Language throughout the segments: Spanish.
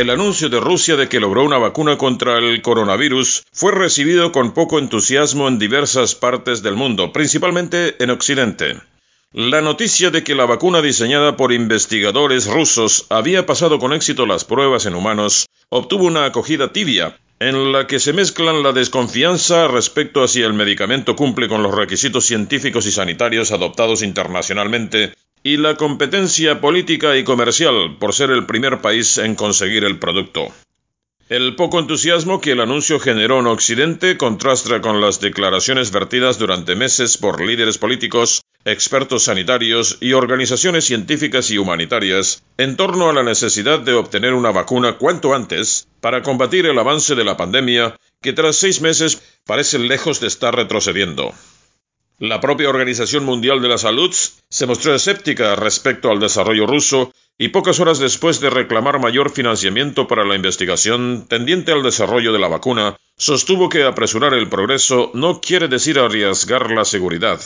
el anuncio de Rusia de que logró una vacuna contra el coronavirus fue recibido con poco entusiasmo en diversas partes del mundo, principalmente en Occidente. La noticia de que la vacuna diseñada por investigadores rusos había pasado con éxito las pruebas en humanos obtuvo una acogida tibia, en la que se mezclan la desconfianza respecto a si el medicamento cumple con los requisitos científicos y sanitarios adoptados internacionalmente y la competencia política y comercial por ser el primer país en conseguir el producto. El poco entusiasmo que el anuncio generó en Occidente contrasta con las declaraciones vertidas durante meses por líderes políticos, expertos sanitarios y organizaciones científicas y humanitarias en torno a la necesidad de obtener una vacuna cuanto antes para combatir el avance de la pandemia que tras seis meses parece lejos de estar retrocediendo. La propia Organización Mundial de la Salud se mostró escéptica respecto al desarrollo ruso y pocas horas después de reclamar mayor financiamiento para la investigación tendiente al desarrollo de la vacuna, sostuvo que apresurar el progreso no quiere decir arriesgar la seguridad.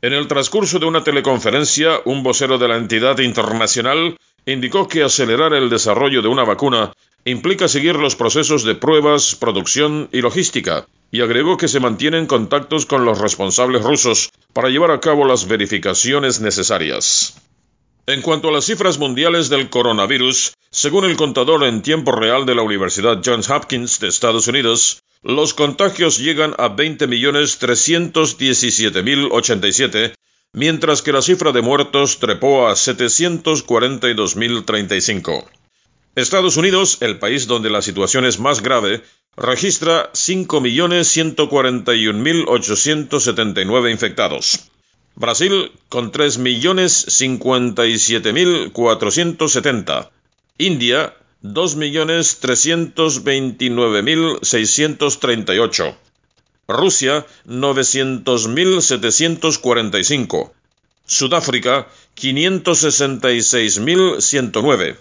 En el transcurso de una teleconferencia, un vocero de la entidad internacional indicó que acelerar el desarrollo de una vacuna implica seguir los procesos de pruebas, producción y logística, y agregó que se mantienen contactos con los responsables rusos para llevar a cabo las verificaciones necesarias. En cuanto a las cifras mundiales del coronavirus, según el contador en tiempo real de la Universidad Johns Hopkins de Estados Unidos, los contagios llegan a 20.317.087, mientras que la cifra de muertos trepó a 742.035. Estados Unidos, el país donde la situación es más grave, registra 5.141.879 infectados. Brasil con 3.057.470. India 2.329.638. Rusia 900.745. Sudáfrica 566.109.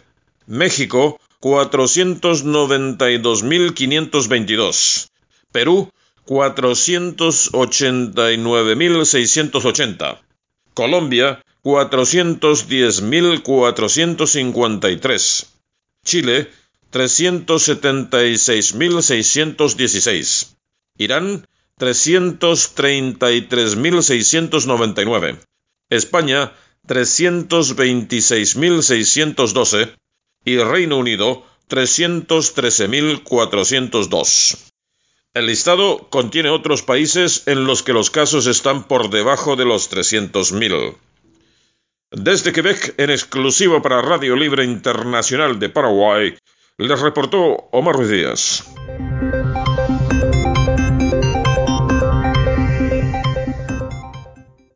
México 492.522. Perú 489.680. Colombia 410.453. Chile 376.616. Irán 333.699. España 326.612 y Reino Unido 313.402. El listado contiene otros países en los que los casos están por debajo de los 300.000. Desde Quebec, en exclusiva para Radio Libre Internacional de Paraguay, les reportó Omar Ruiz Díaz.